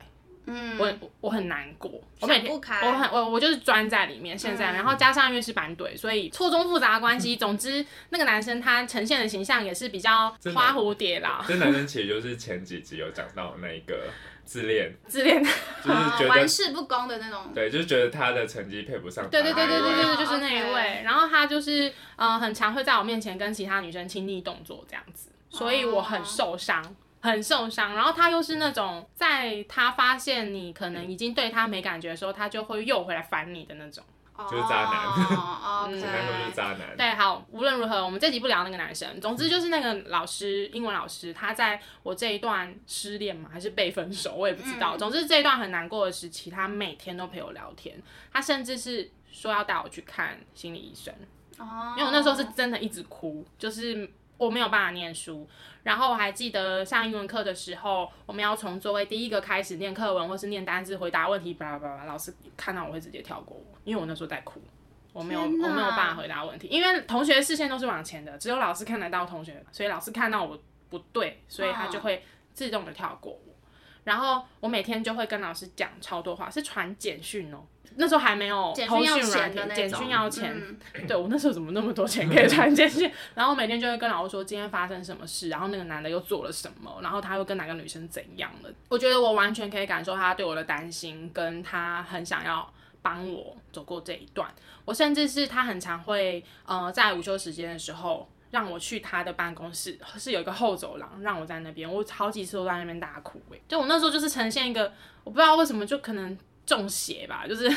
嗯，我我很难过，我每天我很我我就是钻在里面，现在，然后加上因为是班队，所以错综复杂的关系。总之，那个男生他呈现的形象也是比较花蝴蝶啦。这男生其实就是前几集有讲到那个自恋，自恋，就是觉得 (laughs) 玩世不恭的那种。对，就是觉得他的成绩配不上。对对对对对对，就是那一位。然后他就是呃，很常会在我面前跟其他女生亲密动作这样子，所以我很受伤。很受伤，然后他又是那种，在他发现你可能已经对他没感觉的时候，他就会又回来烦你的那种，就是渣男。哦，简单说就是渣男。对，好，无论如何，我们这集不聊那个男生。总之就是那个老师，英文老师，他在我这一段失恋嘛，还是被分手，我也不知道。总之这一段很难过的时期，他每天都陪我聊天，他甚至是说要带我去看心理医生。哦。因为我那时候是真的一直哭，就是。我没有办法念书，然后我还记得上英文课的时候，我们要从座位第一个开始念课文，或是念单字、回答问题，巴拉巴拉，老师看到我会直接跳过我，因为我那时候在哭，我没有我没有办法回答问题，因为同学视线都是往前的，只有老师看得到同学，所以老师看到我不对，所以他就会自动的跳过我，然后我每天就会跟老师讲超多话，是传简讯哦。那时候还没有通讯软件，简讯要钱。嗯、对，我那时候怎么那么多钱 (laughs) 可以传简讯？然后每天就会跟老师说今天发生什么事，然后那个男的又做了什么，然后他又跟哪个女生怎样了。我觉得我完全可以感受他对我的担心，跟他很想要帮我走过这一段。我甚至是他很常会呃在午休时间的时候让我去他的办公室，是有一个后走廊，让我在那边。我好几次都在那边大哭诶，就我那时候就是呈现一个我不知道为什么就可能。中邪吧，就是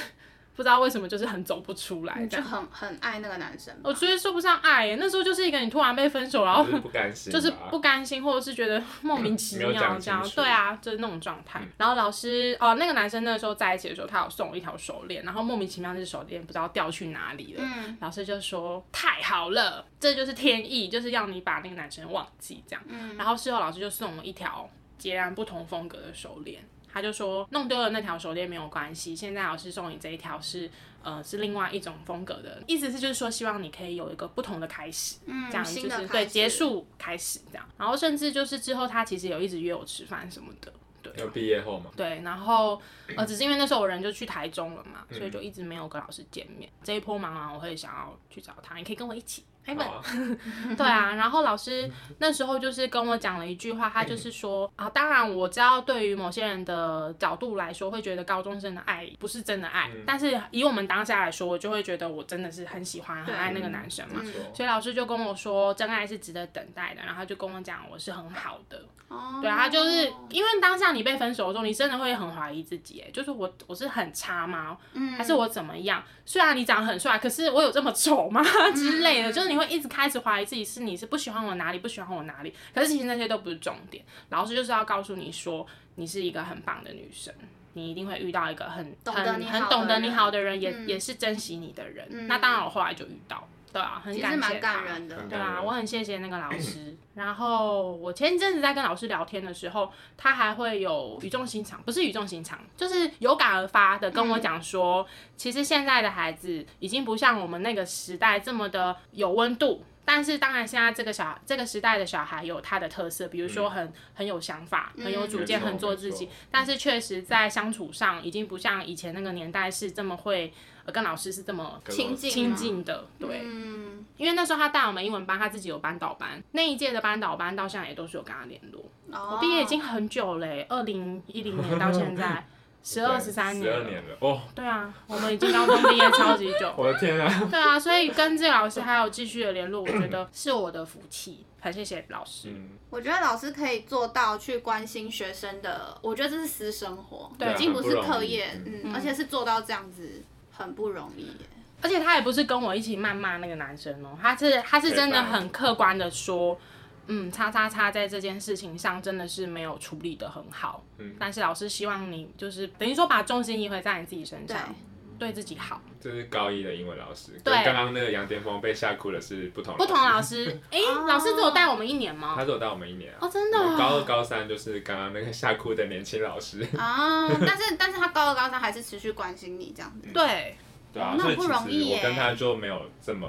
不知道为什么，就是很走不出来。就很很爱那个男生。我觉得说不上爱耶，那时候就是一个你突然被分手，然后就是不甘心，就是不甘心，或者是觉得莫名其妙这样。对啊，就是那种状态。嗯、然后老师哦，那个男生那个时候在一起的时候，他有送我一条手链，然后莫名其妙那手链不知道掉去哪里了。嗯、老师就说太好了，这就是天意，就是要你把那个男生忘记这样。嗯、然后事后老师就送我一条截然不同风格的手链。他就说弄丢了那条手链没有关系，现在老师送你这一条是呃是另外一种风格的，意思是就是说希望你可以有一个不同的开始，嗯，这样就是对结束开始这样，然后甚至就是之后他其实有一直约我吃饭什么的，对，有毕业后嘛？对，然后呃只是因为那时候我人就去台中了嘛，所以就一直没有跟老师见面。这一波忙完我会想要去找他，你可以跟我一起。哎，(laughs) 对啊，然后老师那时候就是跟我讲了一句话，他就是说啊，当然我知道对于某些人的角度来说，会觉得高中生的爱不是真的爱，嗯、但是以我们当下来说，我就会觉得我真的是很喜欢、很爱那个男生嘛。对所以老师就跟我说，真爱是值得等待的，然后他就跟我讲我是很好的。哦。对啊，他就是因为当下你被分手的时候，你真的会很怀疑自己，哎，就是我我是很差吗？嗯。还是我怎么样？虽然你长得很帅，可是我有这么丑吗？(laughs) 之类的，就是。你会一直开始怀疑自己是你是不喜欢我哪里，不喜欢我哪里，可是其实那些都不是重点。老师就是要告诉你说，你是一个很棒的女生，你一定会遇到一个很很很懂得你好的人，也、嗯、也是珍惜你的人。嗯、那当然，我后来就遇到，对啊，很感谢他。蛮感人的。对啊，我很谢谢那个老师。(clears throat) 然后我前一阵子在跟老师聊天的时候，他还会有语重心长，不是语重心长，就是有感而发的跟我讲说，嗯、其实现在的孩子已经不像我们那个时代这么的有温度。但是当然，现在这个小这个时代的小孩有他的特色，比如说很很有想法，很有主见，很做自己。但是确实在相处上，已经不像以前那个年代是这么会跟老师是这么亲近亲近的。对，嗯因为那时候他带我们英文班，他自己有班导班，那一届的班导班到现在也都是有跟他联络。我毕业已经很久嘞，二零一零年到现在。(laughs) 十二十三年，十二年了哦。对啊，我们已经高中毕业超级久。(laughs) 我的天啊！对啊，所以跟这个老师还有继续的联络，我觉得是我的福气，很谢谢老师。嗯，我觉得老师可以做到去关心学生的，我觉得这是私生活，对，已经不是课业，嗯，而且是做到这样子很不容易耶。而且他也不是跟我一起谩骂那个男生哦，他是他是真的很客观的说。嗯，叉叉叉在这件事情上真的是没有处理得很好。嗯，但是老师希望你就是等于说把重心移回在你自己身上，对，自己好。这是高一的英文老师，对，刚刚那个杨巅峰被吓哭的是不同不同老师。哎、欸，老师只有带我们一年吗？他只有带我们一年啊。哦，真的。高二高三就是刚刚那个吓哭的年轻老师。(laughs) 啊，但是但是他高二高三还是持续关心你这样子。嗯、对。对啊，那不容易耶。我跟他就没有这么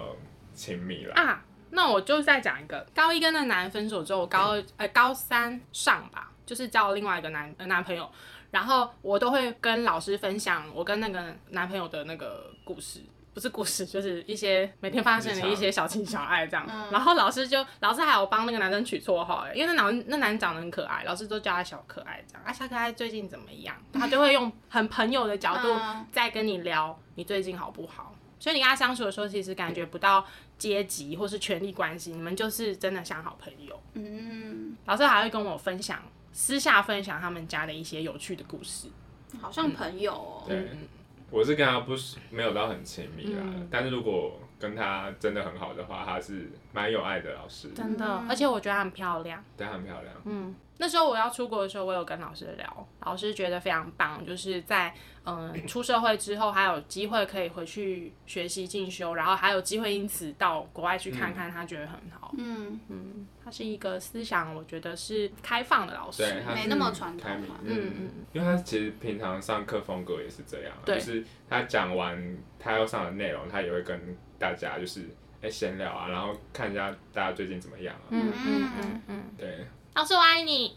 亲密了啊。那我就再讲一个，高一跟那男人分手之后，我高二呃高三上吧，就是交了另外一个男男朋友，然后我都会跟老师分享我跟那个男朋友的那个故事，不是故事，就是一些每天发生的一些小情小爱这样。然后老师就老师还有帮那个男生取绰号，因为那男那男人长得很可爱，老师都叫他小可爱这样。啊，小可爱最近怎么样？他就会用很朋友的角度在跟你聊你最近好不好。所以你跟他相处的时候，其实感觉不到阶级或是权力关系，你们就是真的像好朋友。嗯，老师还会跟我分享，私下分享他们家的一些有趣的故事，好像朋友哦。嗯、对，我是跟他不是没有到很亲密啦，嗯、但是如果跟他真的很好的话，他是蛮有爱的老师，真的，而且我觉得他很漂亮，对，很漂亮，嗯。那时候我要出国的时候，我有跟老师聊，老师觉得非常棒，就是在嗯、呃、(clears throat) 出社会之后还有机会可以回去学习进修，然后还有机会因此到国外去看看，他觉得很好。嗯。嗯，他是一个思想我觉得是开放的老师，对，没那么传统。嗯嗯，嗯。因为他其实平常上课风格也是这样，就是他讲完他要上的内容，他也会跟大家就是哎闲聊啊，然后看一下大家最近怎么样啊。嗯嗯嗯嗯，对。老师，我爱你。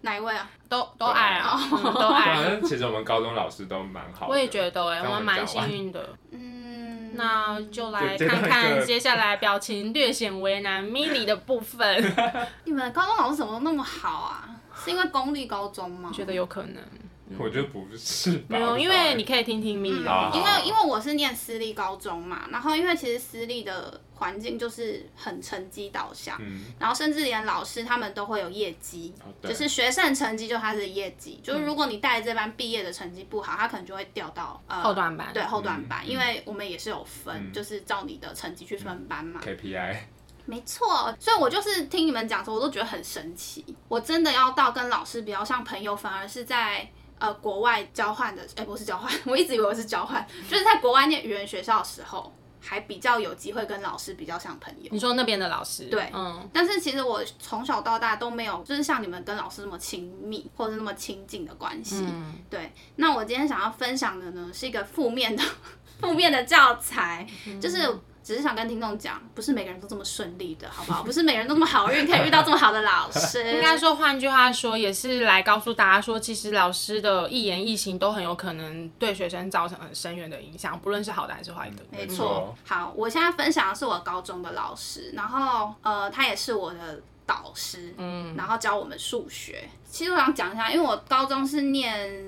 哪一位啊？都都爱啊，都爱。反正其实我们高中老师都蛮好。我也觉得哎，我们蛮幸运的。嗯，那就来看看接下来表情略显为难 Milly 的部分。(laughs) 你们高中老师怎么那么好啊？是因为公立高中吗？觉得有可能。我觉得不是，没有，因为你可以听听 Milly 的。因为因为我是念私立高中嘛，然后因为其实私立的环境就是很成绩导向，然后甚至连老师他们都会有业绩，就是学生成绩就他的业绩，就是如果你带这班毕业的成绩不好，他可能就会调到后段班，对后段班，因为我们也是有分，就是照你的成绩去分班嘛。KPI。没错，所以我就是听你们讲说，我都觉得很神奇。我真的要到跟老师比较像朋友，反而是在。呃，国外交换的，哎，不是交换，(laughs) 我一直以为我是交换，就是在国外念语言学校的时候，还比较有机会跟老师比较像朋友。你说那边的老师？对，嗯。但是其实我从小到大都没有，就是像你们跟老师那么亲密，或者是那么亲近的关系。嗯。对。那我今天想要分享的呢，是一个负面的，(laughs) 负面的教材，嗯、就是。只是想跟听众讲，不是每个人都这么顺利的，好不好？不是每个人都这么好运，可以遇到这么好的老 (laughs) 师。应该说，换句话说，也是来告诉大家说，其实老师的一言一行都很有可能对学生造成很深远的影响，不论是好的还是坏的。没错。好，我现在分享的是我高中的老师，然后呃，他也是我的导师，嗯，然后教我们数学。其实我想讲一下，因为我高中是念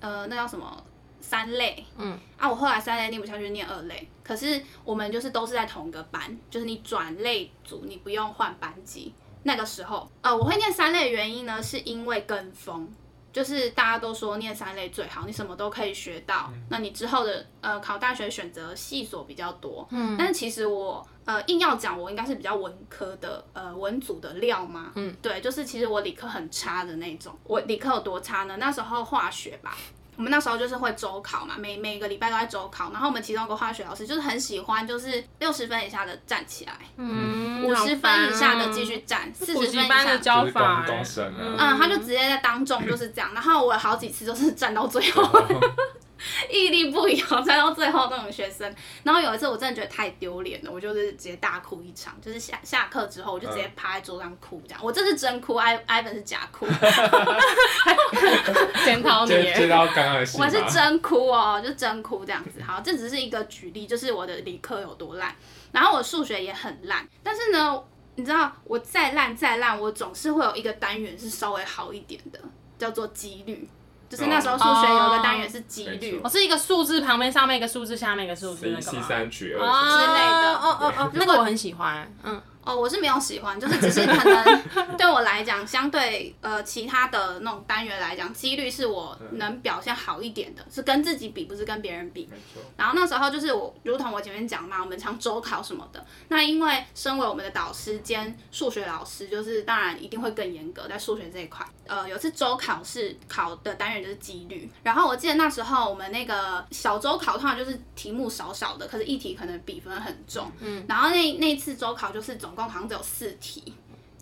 呃，那叫什么？三类，嗯啊，我后来三类念不下去，念二类。可是我们就是都是在同一个班，就是你转类组，你不用换班级。那个时候，呃，我会念三类的原因呢，是因为跟风，就是大家都说念三类最好，你什么都可以学到。嗯、那你之后的呃考大学选择系所比较多，嗯，但是其实我呃硬要讲，我应该是比较文科的，呃文组的料嘛，嗯，对，就是其实我理科很差的那种。我理科有多差呢？那时候化学吧。我们那时候就是会周考嘛，每每个礼拜都在周考。然后我们其中一个化学老师就是很喜欢，就是六十分以下的站起来，嗯，五十分以下的继续站，四十分以下的教法，嗯，他就直接在当众就是这样。然后我好几次都是站到最后。(laughs) (laughs) 屹立不摇，(laughs) 站到最后那种学生。然后有一次我真的觉得太丢脸了，我就是直接大哭一场。就是下下课之后，我就直接趴在桌上哭，这样。我这是真哭，Ivan 是假哭。(laughs) 检讨你。接到刚刚的我是真哭哦，就真哭这样子。好，这只是一个举例，就是我的理科有多烂，然后我数学也很烂。但是呢，你知道我再烂再烂，我总是会有一个单元是稍微好一点的，叫做几率。就是那时候数学有一个单元是几率，我、哦、是一个数字旁边上面一个数字下面一个数字那个 C 三取二之类的，哦哦哦，那个我很喜欢，嗯。哦，我是没有喜欢，就是只是可能 (laughs) 对我来讲，相对呃其他的那种单元来讲，几率是我能表现好一点的，是跟自己比，不是跟别人比。然后那时候就是我，如同我前面讲嘛，我们常周考什么的。那因为身为我们的导师兼数学老师，就是当然一定会更严格在数学这一块。呃，有次周考试考的单元就是几率。然后我记得那时候我们那个小周考通常就是题目少少的，可是一题可能比分很重。嗯。然后那那次周考就是总。总共好像只有四题，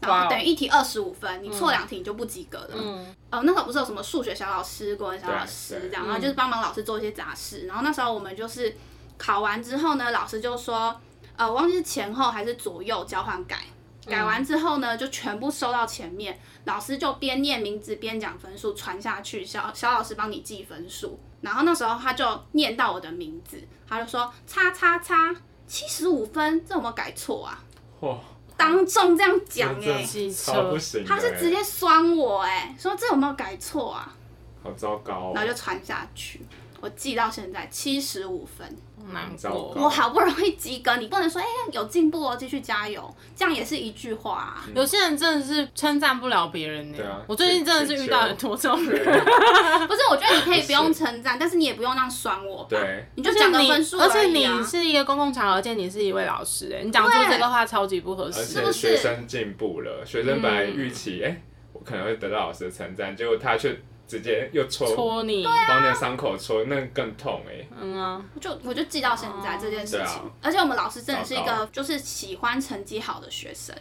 然后等于一题二十五分，你错两题你就不及格了。嗯，呃，那时候不是有什么数学小老师、国文小老师这样，然后就是帮忙老师做一些杂事。然后那时候我们就是考完之后呢，老师就说，呃，我忘记是前后还是左右交换改，改完之后呢，就全部收到前面，老师就边念名字边讲分数传下去，小小老师帮你记分数。然后那时候他就念到我的名字，他就说，叉叉叉七十五分，这有没有改错啊？嚯！当众这样讲哎、欸，他是直接酸我哎、欸，说这有没有改错啊？好糟糕、哦。然后就传下去，我记到现在七十五分。难过，我好不容易及格，你不能说哎、欸、有进步哦，继续加油，这样也是一句话、啊。有些人真的是称赞不了别人呢、欸。啊、我最近真的是遇到很多这种人。(laughs) 不是，我觉得你可以不用称赞，(laughs) 但是你也不用那样酸我。对，你就讲个分数、啊、而且你是一个公共场合，而且你是一位老师，哎，你讲出这个话超级不合适。而且学生进步了，学生本来预期哎、欸，我可能会得到老师的称赞，结果他却。直接又戳戳你，往你的伤口戳，那更痛哎、欸。嗯啊，就我就记到现在这件事情，啊、而且我们老师真的是一个就是喜欢成绩好的学生，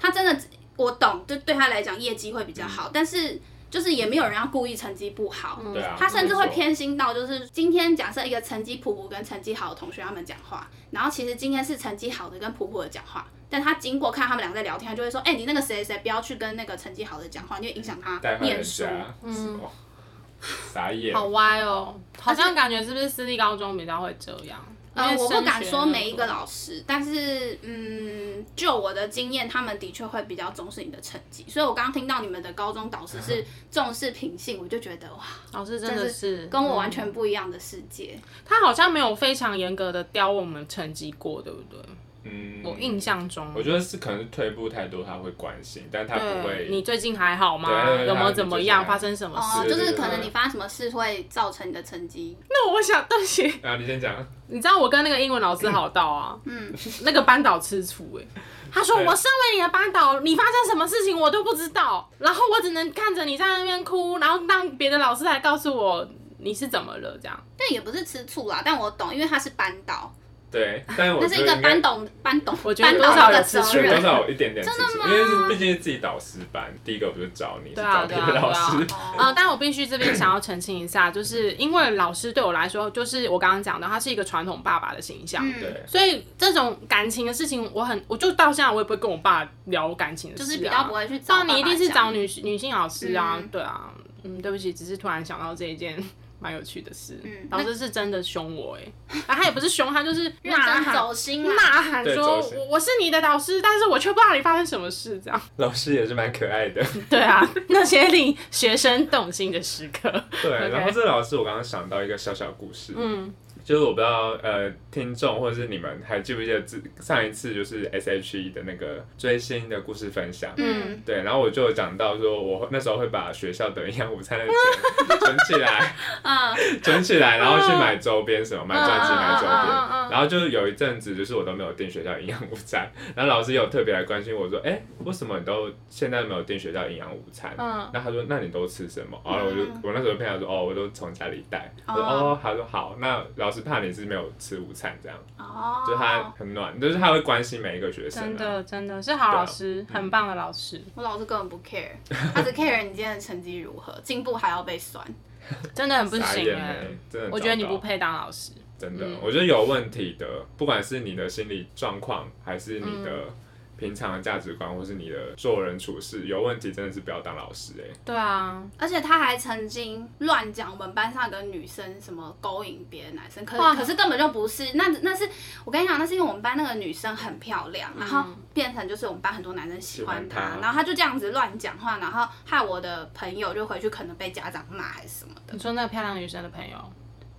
他真的我懂，就对他来讲业绩会比较好，嗯、但是。就是也没有人要故意成绩不好，对啊，他甚至会偏心到，就是今天假设一个成绩普普跟成绩好的同学他们讲话，然后其实今天是成绩好的跟普普的讲话，但他经过看他们两个在聊天，他就会说，哎、欸，你那个谁谁不要去跟那个成绩好的讲话，因为影响他念书。嗯，傻眼，好歪哦，好像感觉是不是私立高中比较会这样？呃，我不敢说每一个老师，但是嗯，就我的经验，他们的确会比较重视你的成绩。所以我刚刚听到你们的高中导师是 (laughs) 重视品性，我就觉得哇，老师真的是跟我完全不一样的世界。嗯，他好像没有非常严格的雕我们成绩过，对不对？嗯，我印象中，我觉得是可能是退步太多，他会关心，但他不会。你最近还好吗？有没有怎么样？发生什么事？哦，就是可能你发生什么事会造成你的成绩。那我想，对不起。啊，你先讲。你知道我跟那个英文老师好到啊，嗯，那个班导吃醋哎，他说我身为你的班导，你发生什么事情我都不知道，然后我只能看着你在那边哭，然后让别的老师来告诉我你是怎么了这样。但也不是吃醋啦，但我懂，因为他是班导。对，但是我那是一个班董，班董，我觉得多少有责任，多少有一点点，真的吗？因为毕竟是自己导师班，第一个不是找你，是找别的老师。嗯，但我必须这边想要澄清一下，就是因为老师对我来说，就是我刚刚讲的，他是一个传统爸爸的形象，对，所以这种感情的事情，我很，我就到现在我也不会跟我爸聊感情的事，就是比较不会去找。那你一定是找女女性老师啊，对啊，嗯，对不起，只是突然想到这一件。蛮有趣的事，嗯、老师是真的凶我哎，啊，他也不是凶，他就是呐喊走心，呐喊说我我是你的导师，但是我却不知道你发生什么事，这样。老师也是蛮可爱的。(laughs) 对啊，那些令学生动心的时刻。对然后这老师我刚刚想到一个小小故事，嗯。就是我不知道，呃，听众或者是你们还记不记得自上一次就是 S H E 的那个追星的故事分享？嗯，对，然后我就有讲到说，我那时候会把学校的营养午餐的钱 (laughs) 存起来，啊，存起来，然后去买周边什么，买专辑，买周边。然后就有一阵子，就是我都没有订学校营养午餐，然后老师有特别来关心我说，哎，为什么你都现在没有订学校营养午餐？嗯，那他说，那你都吃什么？然后我就我那时候骗他说，哦，我都从家里带。我说，哦，他说好，那老师怕你是没有吃午餐这样。哦，就他很暖，就是他会关心每一个学生。真的真的是好老师，很棒的老师。我老师根本不 care，(laughs) 他只 care 你今天的成绩如何，进步还要被酸。(laughs) 真的很不行哎，真的，我觉得你不配当老师。真的，我觉得有问题的，不管是你的心理状况，还是你的平常的价值观，或是你的做人处事有问题，真的是不要当老师哎。对啊，而且他还曾经乱讲我们班上个女生什么勾引别的男生，可是可是根本就不是，那那是我跟你讲，那是因为我们班那个女生很漂亮，然后变成就是我们班很多男生喜欢她，然后她就这样子乱讲话，然后害我的朋友就回去可能被家长骂还是什么的。你说那个漂亮女生的朋友？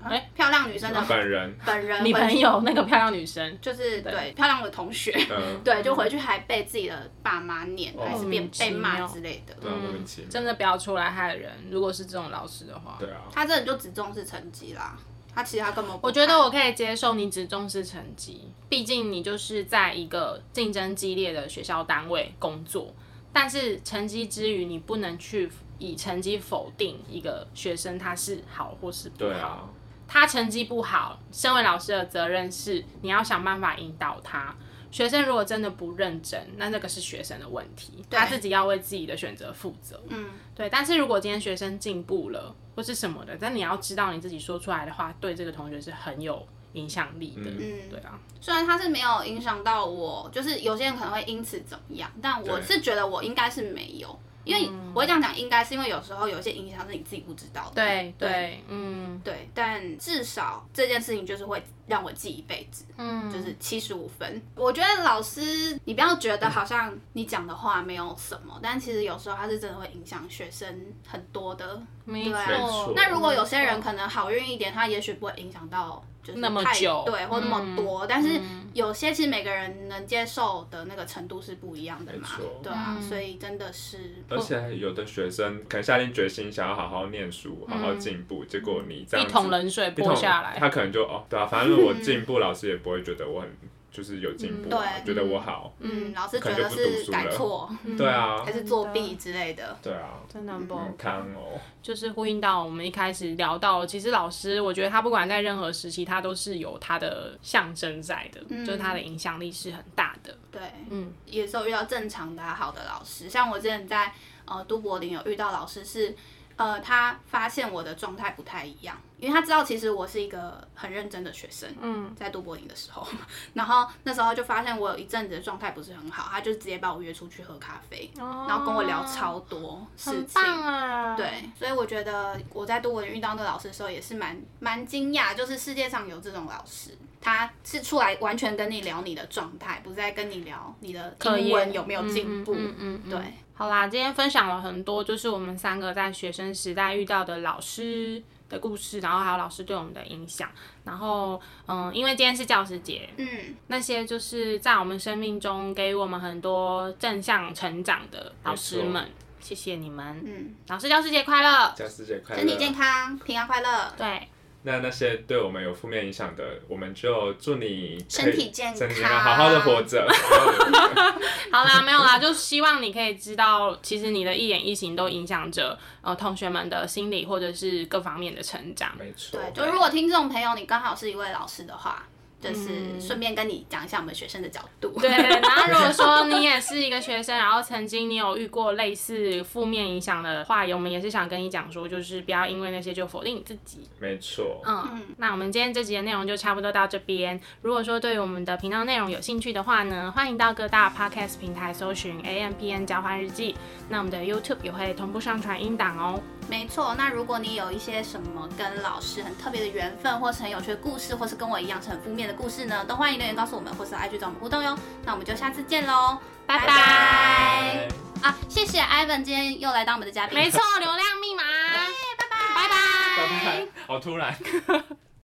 哎，欸、漂亮女生的本人，本人，你朋友那个漂亮女生，就是对，漂亮的同学，嗯、对，就回去还被自己的爸妈念，哦、还是被被骂之类的，对，莫名其妙，真的不要出来害人。如果是这种老师的话，对啊，他真的就只重视成绩啦，他其实他根本，我觉得我可以接受你只重视成绩，毕竟你就是在一个竞争激烈的学校单位工作，但是成绩之余，你不能去以成绩否定一个学生他是好或是不好。对啊。他成绩不好，身为老师的责任是你要想办法引导他。学生如果真的不认真，那这个是学生的问题，他自己要为自己的选择负责。嗯，对。但是如果今天学生进步了或是什么的，但你要知道你自己说出来的话对这个同学是很有影响力的。嗯，对啊。虽然他是没有影响到我，就是有些人可能会因此怎么样，但我是觉得我应该是没有。因为我会这样讲，应该是因为有时候有一些影响是你自己不知道的。对对，嗯，对。但至少这件事情就是会让我记一辈子，嗯，就是七十五分。我觉得老师，你不要觉得好像你讲的话没有什么，但其实有时候他是真的会影响学生很多的。没错。那如果有些人可能好运一点，他也许不会影响到。就那么久，对，或那么多，但是有些其实每个人能接受的那个程度是不一样的嘛，对啊，所以真的是，而且有的学生可能下定决心想要好好念书，好好进步，结果你这样一桶冷水泼下来，他可能就哦，对啊，反正我进步，老师也不会觉得我很。就是有进步，对，觉得我好，嗯，老师觉得是改错，对啊，还是作弊之类的，对啊，真的不看哦。就是呼应到我们一开始聊到，其实老师，我觉得他不管在任何时期，他都是有他的象征在的，就是他的影响力是很大的。对，嗯，也是有遇到正常的好的老师，像我之前在呃都柏林有遇到老师是。呃，他发现我的状态不太一样，因为他知道其实我是一个很认真的学生。嗯，在读博林的时候，然后那时候就发现我有一阵子的状态不是很好，他就直接把我约出去喝咖啡，哦、然后跟我聊超多事情。啊、对，所以我觉得我在读博林遇到那个老师的时候也是蛮蛮惊讶，就是世界上有这种老师，他是出来完全跟你聊你的状态，不是在跟你聊你的英文有没有进步。嗯嗯，嗯，嗯，对。好啦，今天分享了很多，就是我们三个在学生时代遇到的老师的故事，然后还有老师对我们的影响。然后，嗯，因为今天是教师节，嗯，那些就是在我们生命中给予我们很多正向成长的老师们，谢谢你们。嗯，老师教师节快乐！教师节快乐！身体健康，平安快乐。对。那那些对我们有负面影响的，我们就祝你身体健康，好好的活着。(laughs) 好啦，没有啦，就希望你可以知道，其实你的一言一行都影响着呃同学们的心理或者是各方面的成长。没错。对，就如果听众朋友你刚好是一位老师的话。就是顺便跟你讲一下我们学生的角度。对，然后如果说 (laughs) 你也是一个学生，然后曾经你有遇过类似负面影响的话，我们也是想跟你讲说，就是不要因为那些就否定你自己。没错。嗯，那我们今天这集的内容就差不多到这边。如果说对于我们的频道内容有兴趣的话呢，欢迎到各大 podcast 平台搜寻 A M P N 交换日记。那我们的 YouTube 也会同步上传音档哦。没错，那如果你有一些什么跟老师很特别的缘分，或是很有趣的故事，或是跟我一样是很负面的故事呢，都欢迎留言告诉我们，或是 IG 找我们互动哟。那我们就下次见喽，拜拜！啊，谢谢 Ivan 今天又来当我们的嘉宾。(laughs) 没错，流量密码，拜拜，拜拜，拜拜，好突然。(laughs) (laughs)